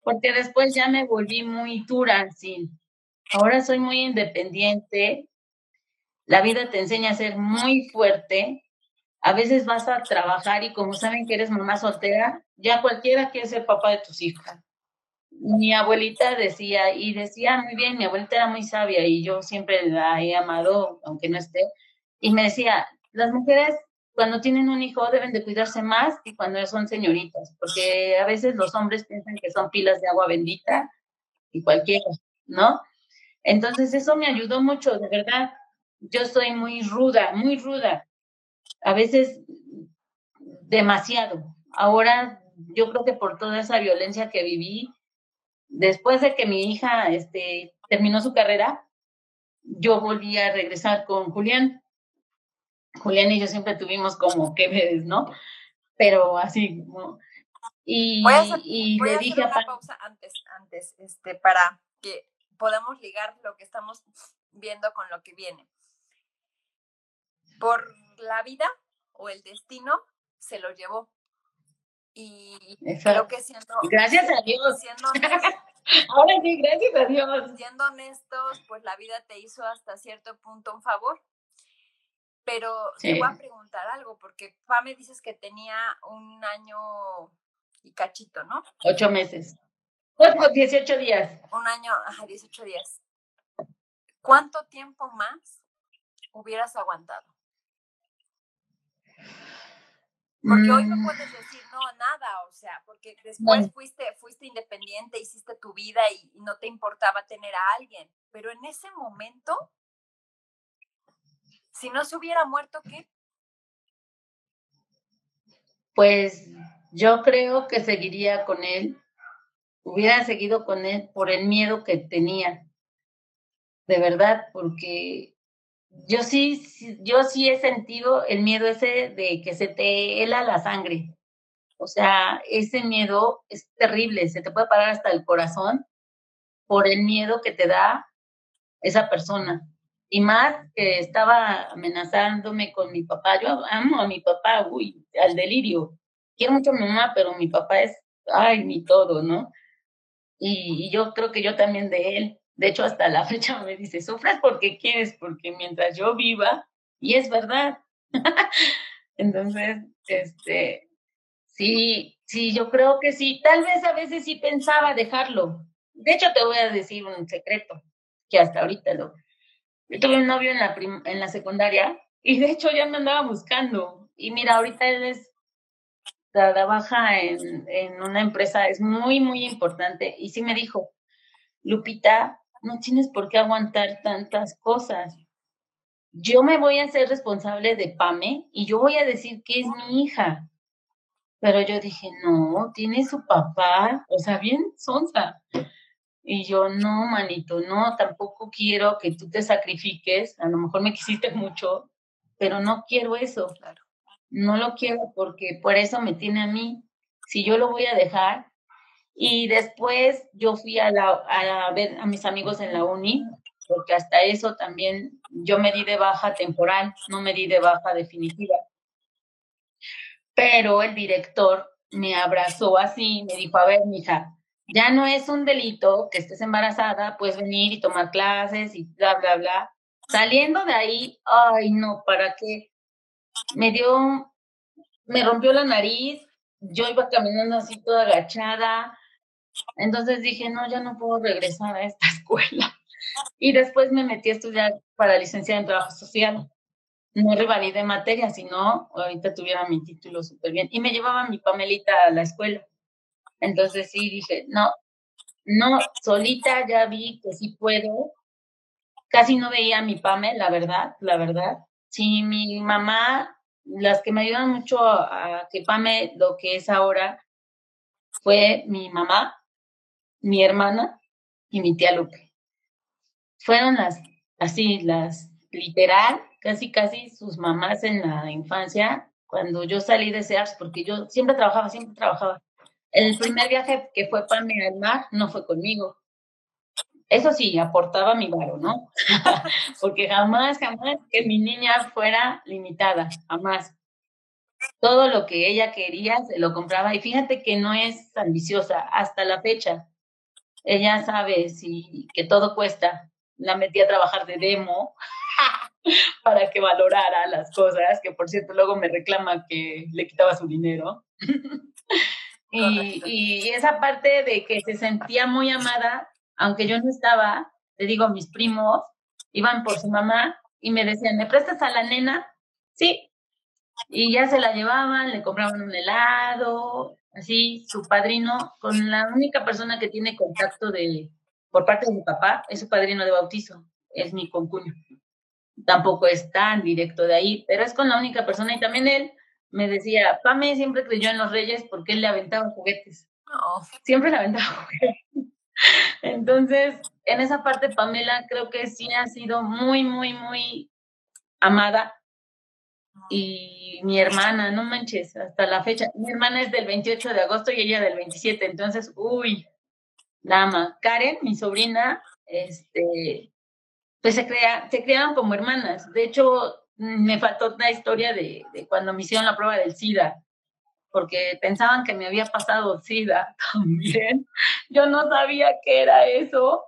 Porque después ya me volví muy dura, así. Ahora soy muy independiente. La vida te enseña a ser muy fuerte. A veces vas a trabajar y como saben que eres mamá soltera, ya cualquiera quiere ser papá de tus hijas mi abuelita decía, y decía muy bien, mi abuelita era muy sabia y yo siempre la he amado, aunque no esté, y me decía, las mujeres cuando tienen un hijo deben de cuidarse más que cuando son señoritas, porque a veces los hombres piensan que son pilas de agua bendita y cualquiera, ¿no? Entonces eso me ayudó mucho, de verdad. Yo soy muy ruda, muy ruda. A veces demasiado. Ahora yo creo que por toda esa violencia que viví, después de que mi hija este, terminó su carrera, yo volví a regresar con Julián. Julián y yo siempre tuvimos como que ves, ¿no? Pero así, Y, y le dije a pausa antes, antes, este, para que podamos ligar lo que estamos viendo con lo que viene. Por la vida o el destino se lo llevó. Y creo que siendo... Gracias a Dios. Ahora sí, gracias a Dios. Siendo honestos, pues la vida te hizo hasta cierto punto un favor. Pero te voy a preguntar algo, porque me dices que tenía un año y cachito, ¿no? Ocho meses. Pues, 18 días. Un año, ajá, 18 días. ¿Cuánto tiempo más hubieras aguantado? Porque hoy no mm. puedes decir sea, porque después fuiste, fuiste independiente, hiciste tu vida y, no te importaba tener a alguien. Pero en ese momento, si no se hubiera muerto, ¿qué? Pues yo creo que seguiría con él, hubiera seguido con él por el miedo que tenía, de verdad, porque yo sí, yo sí he sentido el miedo ese de que se te hela la sangre. O sea, ese miedo es terrible, se te puede parar hasta el corazón por el miedo que te da esa persona. Y más que estaba amenazándome con mi papá. Yo amo a mi papá, uy, al delirio. Quiero mucho a mi mamá, pero mi papá es, ay, mi todo, ¿no? Y, y yo creo que yo también de él. De hecho, hasta la fecha me dice, sufres porque quieres, porque mientras yo viva, y es verdad. Entonces, este, sí, sí, yo creo que sí. Tal vez a veces sí pensaba dejarlo. De hecho, te voy a decir un secreto, que hasta ahorita lo... Yo tuve un novio en la, en la secundaria y de hecho ya me andaba buscando. Y mira, ahorita él es trabaja en, en una empresa, es muy, muy importante. Y sí me dijo, Lupita, no tienes por qué aguantar tantas cosas. Yo me voy a hacer responsable de Pame y yo voy a decir que es mi hija. Pero yo dije, no, tiene su papá, o sea, bien sonsa. Y yo, no, manito, no, tampoco quiero que tú te sacrifiques. A lo mejor me quisiste mucho, pero no quiero eso. Claro. No lo quiero porque por eso me tiene a mí. Si yo lo voy a dejar, y después yo fui a, la, a ver a mis amigos en la uni, porque hasta eso también yo me di de baja temporal, no me di de baja definitiva. Pero el director me abrazó así, me dijo, a ver, mija, ya no es un delito que estés embarazada, puedes venir y tomar clases y bla, bla, bla. Saliendo de ahí, ay, no, ¿para qué? Me dio, me rompió la nariz, yo iba caminando así toda agachada, entonces dije, no, ya no puedo regresar a esta escuela. Y después me metí a estudiar para licenciada en trabajo social. No revalidé materia, sino ahorita tuviera mi título súper bien. Y me llevaba mi Pamelita a la escuela. Entonces sí dije, no, no, solita ya vi que sí puedo. Casi no veía a mi Pame, la verdad, la verdad. Sí, mi mamá, las que me ayudan mucho a que Pame lo que es ahora, fue mi mamá, mi hermana y mi tía Lupe. Fueron las, así, las literal, casi, casi sus mamás en la infancia, cuando yo salí de SEARS, porque yo siempre trabajaba, siempre trabajaba. El primer viaje que fue para mí al mar no fue conmigo. Eso sí, aportaba mi varo, ¿no? porque jamás, jamás que mi niña fuera limitada, jamás. Todo lo que ella quería se lo compraba y fíjate que no es ambiciosa hasta la fecha ella sabe si, que todo cuesta. La metí a trabajar de demo para que valorara las cosas, que por cierto luego me reclama que le quitaba su dinero. y, y, esa parte de que se sentía muy amada, aunque yo no estaba, te digo, mis primos iban por su mamá y me decían, ¿me prestas a la nena? Sí. Y ya se la llevaban, le compraban un helado, así su padrino, con la única persona que tiene contacto de, por parte de mi papá, es su padrino de bautizo, es mi concuño. Tampoco es tan directo de ahí, pero es con la única persona y también él me decía, Pame siempre creyó en los reyes porque él le aventaba juguetes. Siempre le aventaba juguetes. Entonces, en esa parte, Pamela creo que sí ha sido muy, muy, muy amada y mi hermana, no manches, hasta la fecha. Mi hermana es del 28 de agosto y ella del 27, entonces, uy, nada Karen, mi sobrina, este, pues se, crea, se crearon como hermanas. De hecho, me faltó una historia de, de cuando me hicieron la prueba del SIDA, porque pensaban que me había pasado SIDA también. Yo no sabía qué era eso,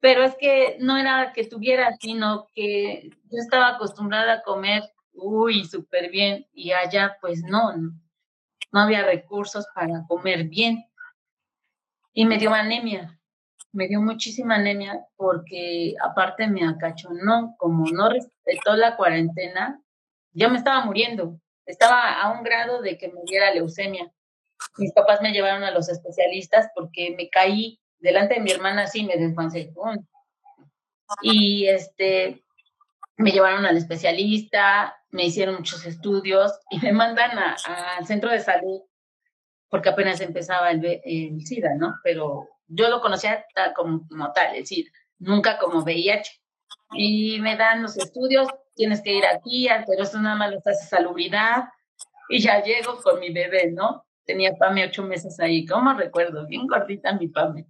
pero es que no era que tuviera, sino que yo estaba acostumbrada a comer uy, súper bien, y allá pues no, no, había recursos para comer bien. Y me dio anemia, me dio muchísima anemia porque aparte me acachonó, como no respetó la cuarentena, yo me estaba muriendo. estaba a un grado de que me diera leucemia. Mis papás me llevaron a los especialistas porque me caí delante de mi hermana así, me desvancé. Y este, me llevaron al especialista, me hicieron muchos estudios y me mandan al centro de salud porque apenas empezaba el, el, SIDA, ¿no? Pero yo lo conocía como, tal, el SIDA, nunca como VIH. Y me dan los estudios, tienes que ir aquí, pero esto nada más lo hace salubridad. Y ya llego con mi bebé, ¿no? Tenía Pame ocho meses ahí, ¿cómo recuerdo? Bien gordita mi Pame.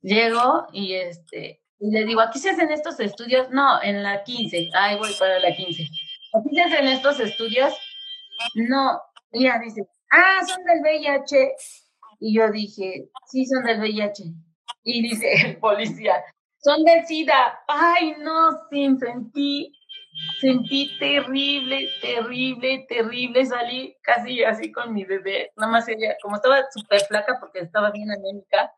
Llego y este, y le digo, ¿aquí se hacen estos estudios? No, en la 15. Ay, voy para la 15. ¿Aquí se hacen estos estudios? No. ya dice, ah, son del VIH. Y yo dije, sí, son del VIH. Y dice el policía, son del SIDA. Ay, no, sí, sentí, sentí terrible, terrible, terrible. Salí casi así con mi bebé. Nada más ella, como estaba súper flaca porque estaba bien anémica,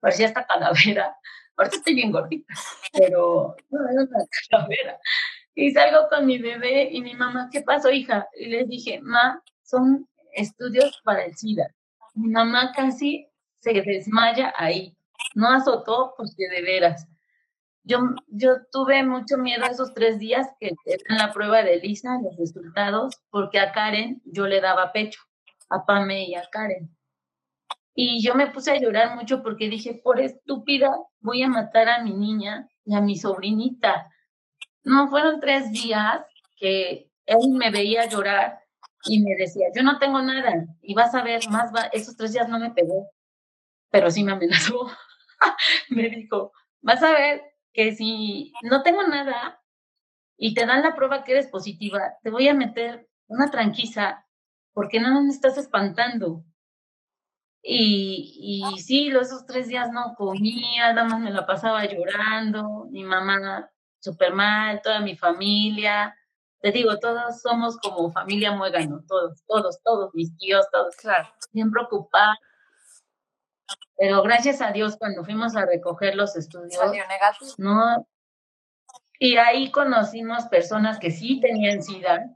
parecía esta calavera. Ahorita estoy bien gordita, pero no, era una calavera. Y salgo con mi bebé y mi mamá, ¿qué pasó, hija? Y les dije, ma, son estudios para el SIDA. Mi mamá casi se desmaya ahí. No azotó porque de veras. Yo, yo tuve mucho miedo esos tres días que en la prueba de Lisa, los resultados, porque a Karen yo le daba pecho, a Pame y a Karen. Y yo me puse a llorar mucho porque dije, por estúpida, voy a matar a mi niña y a mi sobrinita. No, fueron tres días que él me veía llorar y me decía, yo no tengo nada y vas a ver, más va, esos tres días no me pegó, pero sí me amenazó. me dijo, vas a ver que si no tengo nada y te dan la prueba que eres positiva, te voy a meter una tranquila porque no me estás espantando. Y, y sí, esos tres días no comía, nada más me la pasaba llorando, mi mamá súper mal, toda mi familia. Te digo, todos somos como familia muégano, todos, todos, todos, mis tíos, todos. Claro. Bien preocupados. Pero gracias a Dios, cuando fuimos a recoger los estudios, no. Y ahí conocimos personas que sí tenían SIDA.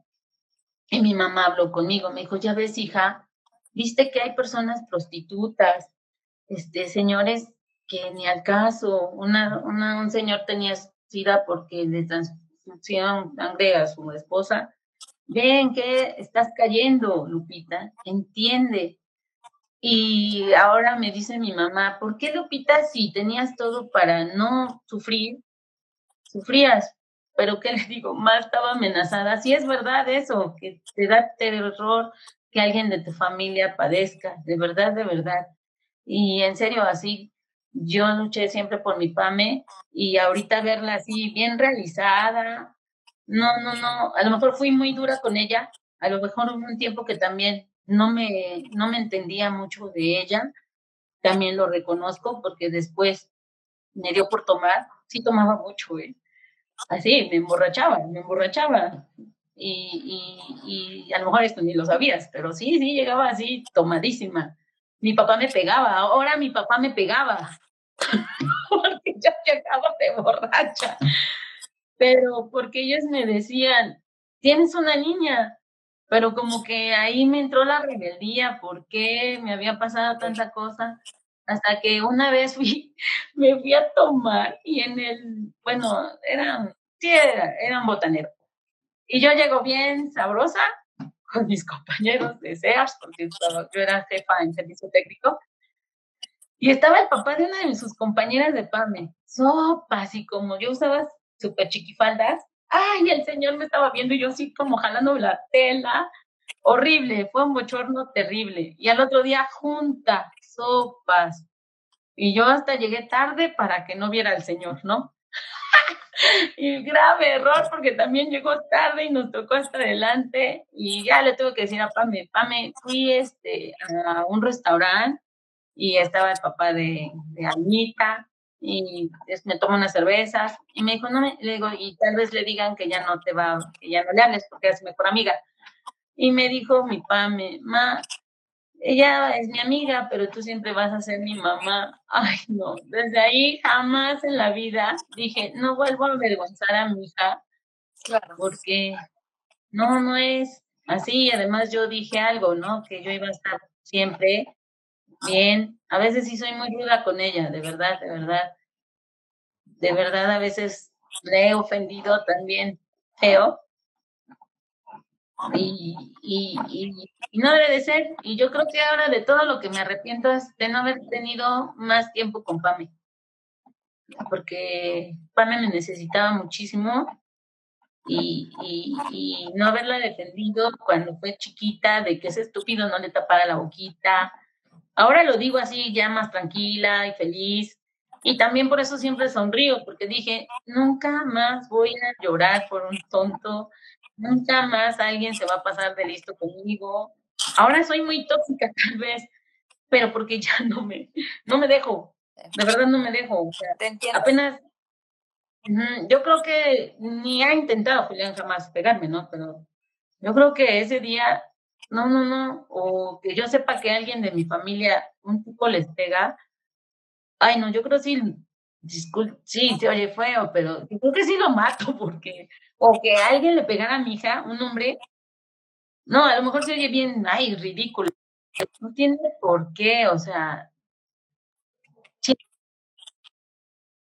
Y mi mamá habló conmigo, me dijo, ya ves, hija, viste que hay personas prostitutas, este, señores que ni al caso, una, una, un señor tenía sida porque le transfusión sangre a su esposa. Ven que estás cayendo, Lupita, entiende. Y ahora me dice mi mamá, ¿por qué Lupita si tenías todo para no sufrir, sufrías? Pero ¿qué le digo? Más estaba amenazada. Sí es verdad eso, que te da terror que alguien de tu familia padezca, de verdad, de verdad. Y en serio, así, yo luché siempre por mi PAME y ahorita verla así, bien realizada, no, no, no, a lo mejor fui muy dura con ella, a lo mejor hubo un tiempo que también no me, no me entendía mucho de ella, también lo reconozco porque después me dio por tomar, sí tomaba mucho, ¿eh? Así, me emborrachaba, me emborrachaba y, y, a lo mejor esto ni lo sabías, pero sí, sí, llegaba así tomadísima. Mi papá me pegaba, ahora mi papá me pegaba, porque yo llegaba de borracha, pero porque ellos me decían, tienes una niña, pero como que ahí me entró la rebeldía, ¿por qué me había pasado tanta cosa? Hasta que una vez fui, me fui a tomar y en el, bueno, eran, sí, era, eran botaneros y yo llego bien sabrosa con mis compañeros de SEARS, porque yo era jefa en servicio técnico. Y estaba el papá de una de sus compañeras de PAME, sopas, y como yo usaba súper chiquifaldas, ay, el señor me estaba viendo y yo así como jalando la tela, horrible, fue un bochorno terrible. Y al otro día, junta, sopas. Y yo hasta llegué tarde para que no viera al señor, ¿no? y grave error porque también llegó tarde y nos tocó hasta adelante y ya le tuve que decir a Pame, Pame, fui este, a un restaurante y estaba el papá de, Anita y me tomó unas cervezas y me dijo, no, me, le digo, y tal vez le digan que ya no te va, que ya no le hables porque es mejor amiga. Y me dijo mi Pame, ma, ella es mi amiga, pero tú siempre vas a ser mi mamá. Ay, no, desde ahí jamás en la vida dije, no vuelvo a avergonzar a mi hija. Claro. Porque no, no es, así, además yo dije algo, ¿no? Que yo iba a estar siempre bien. A veces sí soy muy ruda con ella, de verdad, de verdad. De verdad, a veces le he ofendido también feo. Y, y, no debe de ser. Y yo creo que ahora de todo lo que me arrepiento es de no haber tenido más tiempo con Pame. Porque Pame me necesitaba muchísimo y, y, no haberla defendido cuando fue chiquita, de que ese estúpido no le tapara la boquita. Ahora lo digo así, ya más tranquila y feliz. Y también por eso siempre sonrío, porque dije, nunca más voy a llorar por un tonto, nunca más alguien se va a pasar de listo conmigo. Ahora soy muy tóxica tal vez, pero porque ya no me, no me dejo, de verdad no me dejo. Te entiendo. Apenas yo creo que ni ha intentado Julián jamás pegarme, ¿no? Pero yo creo que ese día, no, no, no, o que yo sepa que alguien de mi familia, un tipo les pega, ay, no, yo creo que sí, disculpe, sí, se oye feo, pero yo creo que sí lo mato, porque, o que alguien le pegara a mi hija, un hombre, no, a lo mejor se oye bien, ay, ridículo, no tiene por qué, o sea,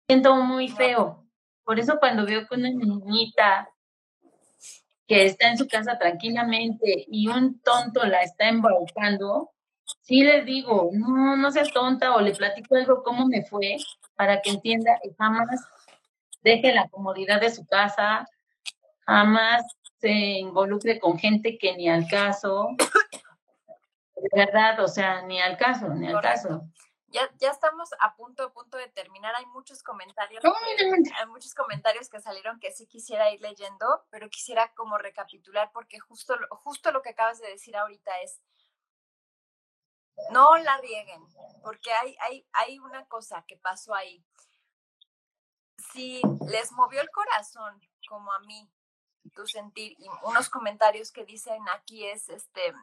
siento muy feo, por eso cuando veo que una niñita que está en su casa tranquilamente y un tonto la está embaucando, sí les digo, no, no seas tonta o le platico algo cómo me fue para que entienda y jamás deje la comodidad de su casa, jamás se involucre con gente que ni al caso, de verdad, o sea, ni al caso, ni al caso. Ya, ya estamos a punto, a punto de terminar. Hay muchos comentarios. hay muchos comentarios que salieron que sí quisiera ir leyendo, pero quisiera como recapitular porque justo, justo lo que acabas de decir ahorita es, no la rieguen, porque hay, hay, hay una cosa que pasó ahí. Si les movió el corazón, como a mí, tu sentir, y unos comentarios que dicen aquí es, este,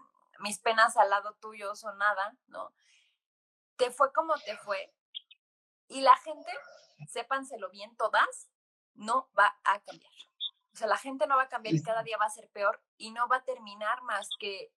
mis penas al lado tuyo son nada, ¿no? te fue como te fue. Y la gente, sépanselo bien todas, no va a cambiar. O sea, la gente no va a cambiar y cada día va a ser peor y no va a terminar más que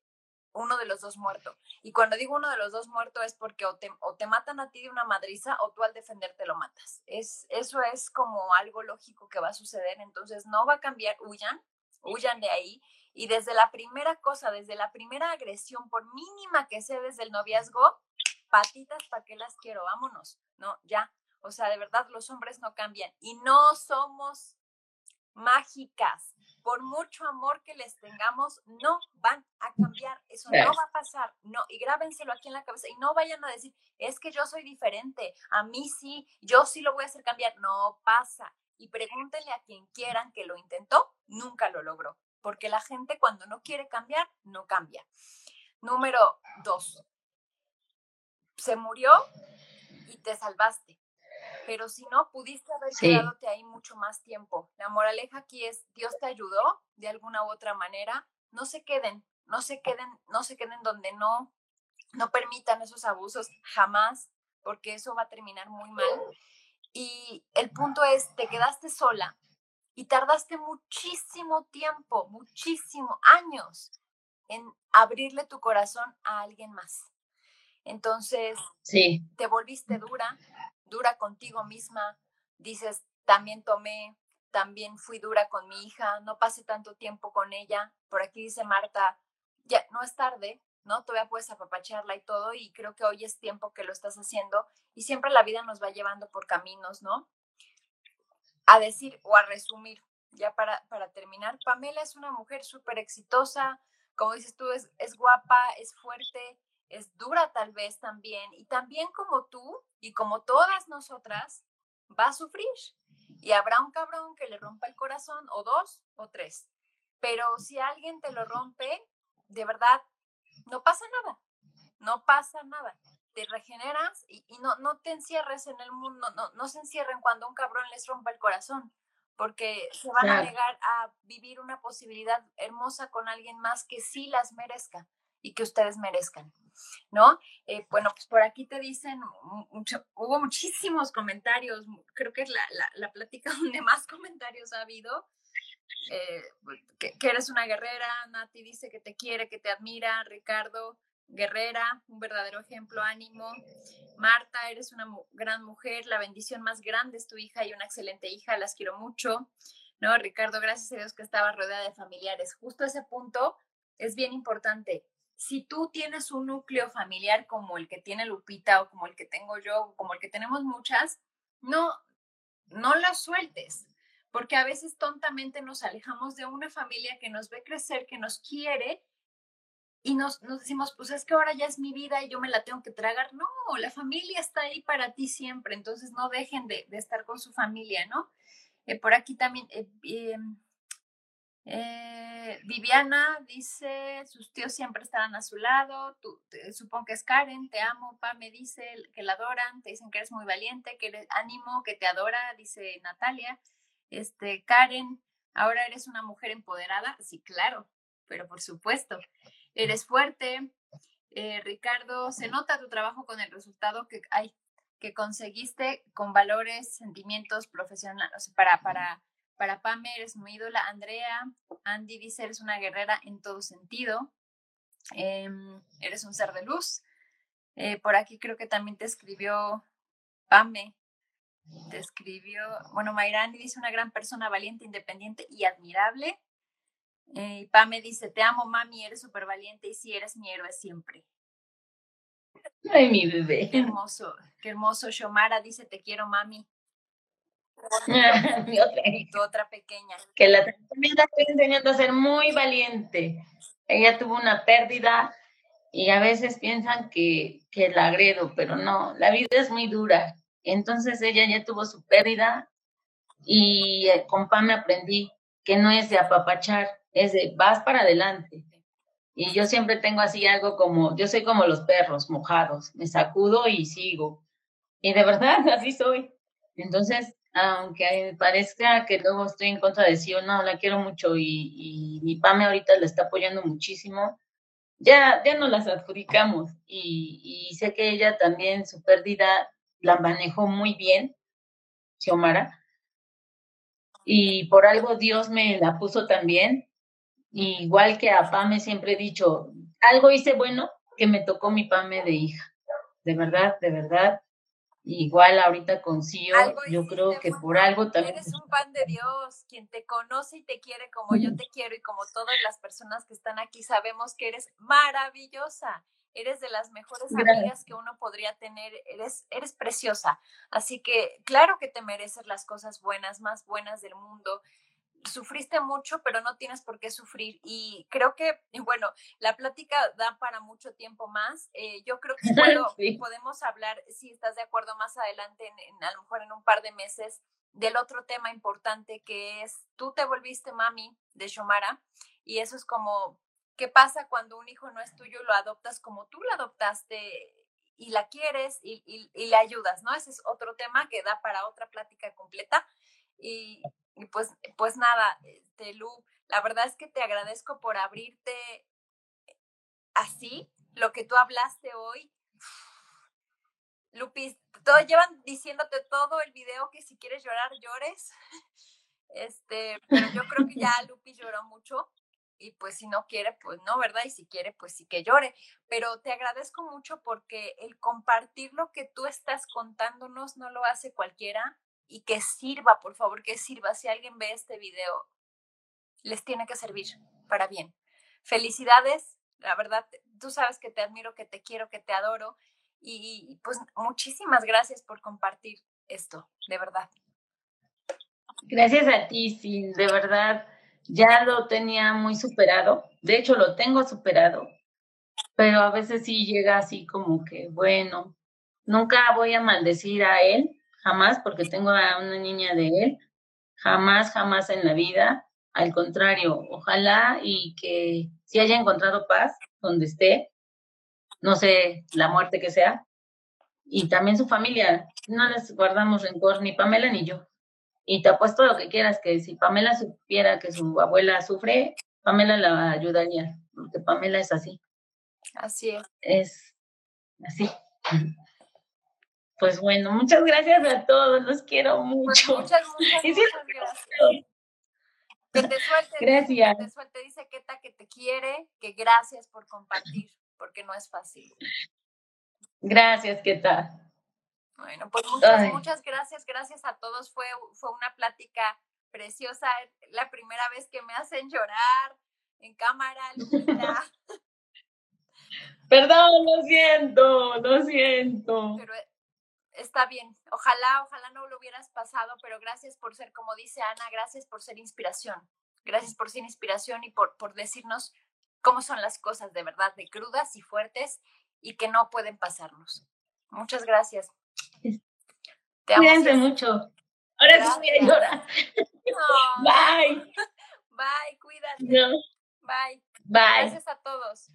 uno de los dos muerto. Y cuando digo uno de los dos muerto es porque o te, o te matan a ti de una madriza o tú al defenderte lo matas. Es, eso es como algo lógico que va a suceder. Entonces no va a cambiar, huyan, huyan de ahí. Y desde la primera cosa, desde la primera agresión, por mínima que sea desde el noviazgo, patitas, ¿para qué las quiero? Vámonos, ¿no? Ya. O sea, de verdad los hombres no cambian y no somos mágicas. Por mucho amor que les tengamos, no van a cambiar. Eso no va a pasar. No, y grábenselo aquí en la cabeza y no vayan a decir, es que yo soy diferente. A mí sí, yo sí lo voy a hacer cambiar. No pasa. Y pregúntenle a quien quieran que lo intentó, nunca lo logró. Porque la gente cuando no quiere cambiar, no cambia. Número dos, se murió y te salvaste. Pero si no, pudiste haber quedado ahí mucho más tiempo. La moraleja aquí es, Dios te ayudó de alguna u otra manera. No se queden, no se queden, no se queden donde no, no permitan esos abusos jamás, porque eso va a terminar muy mal. Y el punto es, te quedaste sola y tardaste muchísimo tiempo, muchísimo, años en abrirle tu corazón a alguien más. Entonces, sí. te volviste dura, dura contigo misma, dices, también tomé, también fui dura con mi hija, no pasé tanto tiempo con ella. Por aquí dice Marta, ya no es tarde, ¿no? Todavía puedes apapacharla y todo, y creo que hoy es tiempo que lo estás haciendo, y siempre la vida nos va llevando por caminos, ¿no? A decir o a resumir, ya para, para terminar, Pamela es una mujer súper exitosa, como dices tú, es, es guapa, es fuerte, es dura tal vez también, y también como tú y como todas nosotras, va a sufrir. Y habrá un cabrón que le rompa el corazón, o dos, o tres. Pero si alguien te lo rompe, de verdad, no pasa nada, no pasa nada. Te regeneras y, no, no te encierres en el mundo, no, no se encierren cuando un cabrón les rompa el corazón, porque se van a negar a vivir una posibilidad hermosa con alguien más que sí las merezca y que ustedes merezcan. ¿no? Eh, bueno, pues por aquí te dicen, hubo muchísimos comentarios, creo que es la, la, plática donde más comentarios ha habido. eh, que, eres una guerrera, Nati dice que te quiere, que te admira, Ricardo, guerrera, un verdadero ejemplo, ánimo. Marta, eres una gran mujer, la bendición más grande es tu hija y una excelente hija, las quiero mucho. No, Ricardo, gracias a Dios que estaba rodeada de familiares. Justo ese punto es bien importante. Si tú tienes un núcleo familiar como el que tiene Lupita o como el que tengo yo, o como el que tenemos muchas, no, no la sueltes, porque a veces tontamente nos alejamos de una familia que nos ve crecer, que nos quiere y nos, nos, decimos, pues es que ahora ya es mi vida y yo me la tengo que tragar. No, la familia está ahí para ti siempre, entonces no dejen de, de estar con su familia, ¿no? Eh, por aquí también, eh, em, eh, Viviana dice, sus tíos siempre estarán a su lado, tú, supongo que es Karen, te amo, pa, me dice que la adoran, te dicen que eres muy valiente, que eres ánimo, que te adora, dice Natalia. Este, Karen, ahora eres una mujer empoderada, sí, claro, pero por supuesto, eres fuerte. Ricardo, se nota tu trabajo con el resultado que hay que conseguiste con valores, sentimientos profesionales. para, para, para Pame eres muy ídola. Andrea, Andy dice, eres una guerrera en todo sentido. Em, eres un ser de luz. Eh, por aquí creo que también te escribió Pame. Te escribió, bueno, Mayrani dice una gran persona valiente, independiente y admirable. Eh, Pame dice, te amo, mami, eres súper valiente y sí, eres mi héroe siempre. Ay, mi bebé. Qué hermoso, qué hermoso. Shomara dice, te quiero, mami. mi otra. Tu otra pequeña. Que la también la estoy enseñando a ser muy valiente. Ella tuvo una pérdida y a veces piensan que, que la agredo, pero no, la vida es muy dura. Entonces ella ya tuvo su pérdida y eh, con Pam me aprendí que no es de apapachar, es de vas para adelante. Y yo siempre tengo así algo como, yo soy como los perros mojados, me sacudo y sigo. Y de verdad, así soy. Entonces, aunque parezca que luego estoy en contra de sí o no, la quiero mucho y, y mi PAME ahorita la está apoyando muchísimo, ya, ya nos las adjudicamos y, y sé que ella también su pérdida la manejó muy bien, Xiomara, y por algo Dios me la puso también igual que a Pame siempre he dicho, algo hice bueno que me tocó mi Pame de hija. De verdad, de verdad. Igual ahorita con Cío, yo creo que por algo también. Eres un pan de Dios, quien te conoce y te quiere como yo te quiero y como todas las personas que están aquí sabemos que eres maravillosa. Eres de las mejores amigas que uno podría tener, eres, eres preciosa. Así que claro que te mereces las cosas buenas, más buenas del mundo sufriste mucho, pero no tienes por qué sufrir. Y creo que, bueno, la plática da para mucho tiempo más. Eh, yo creo que podemos hablar, si estás de acuerdo, más adelante, en, a lo mejor en un par de meses, del otro tema importante que es, tú te volviste mami de Shomara y eso es como, ¿qué pasa cuando un hijo no es tuyo, lo adoptas como tú lo adoptaste y la quieres y, y, y le ayudas, ¿no? Ese es otro tema que da para otra plática completa. Y, y pues, pues nada, este, Lu, la verdad es que te agradezco por abrirte así, lo que tú hablaste hoy. Lupis, todo, llevan diciéndote todo el video que si quieres llorar, llores. Este, pero yo creo que ya Lupis lloró mucho y pues si no quiere, pues no, ¿verdad? Y si quiere, pues sí que llore. Pero te agradezco mucho porque el compartir lo que tú estás contándonos no lo hace cualquiera y que sirva, por favor, que sirva. Si alguien ve este video, les tiene que servir para bien. Felicidades, la verdad, tú sabes que te admiro, que te quiero, que te adoro y pues muchísimas gracias por compartir esto, de verdad. Gracias a ti, sí, de verdad, ya lo tenía muy superado, de hecho lo tengo superado, pero a veces sí llega así como que, bueno, nunca voy a maldecir a él, jamás, porque tengo a una niña de él, jamás, jamás en la vida. Al contrario, ojalá y que si haya encontrado paz donde esté, no sé, la muerte que sea, y también su familia, no les guardamos rencor ni Pamela ni yo. Y te apuesto lo que quieras, que si Pamela supiera que su abuela sufre, Pamela la ayudaría, porque Pamela es así. Así es. Es así. Pues bueno, muchas gracias a todos, los quiero pues mucho. muchas, muchas, muchas gracias. Que te suelte. Gracias. Que te suelte. Dice Keta que te quiere, que gracias por compartir, porque no es fácil. Gracias, Keta. Bueno, pues muchas, muchas gracias. Gracias a todos. Fue, fue una plática preciosa. La primera vez que me hacen llorar en cámara, Perdón, lo siento, lo siento. Pero está bien. Ojalá, ojalá no lo hubieras pasado, pero gracias por ser, como dice Ana, gracias por ser inspiración. Gracias por ser inspiración y por, por decirnos cómo son las cosas de verdad, de crudas y fuertes y que no pueden pasarnos. Muchas gracias. Te Cuídense mucho. Ahora sí voy a llorar. Bye. Bye, cuídate. No. Bye. Bye. Gracias a todos.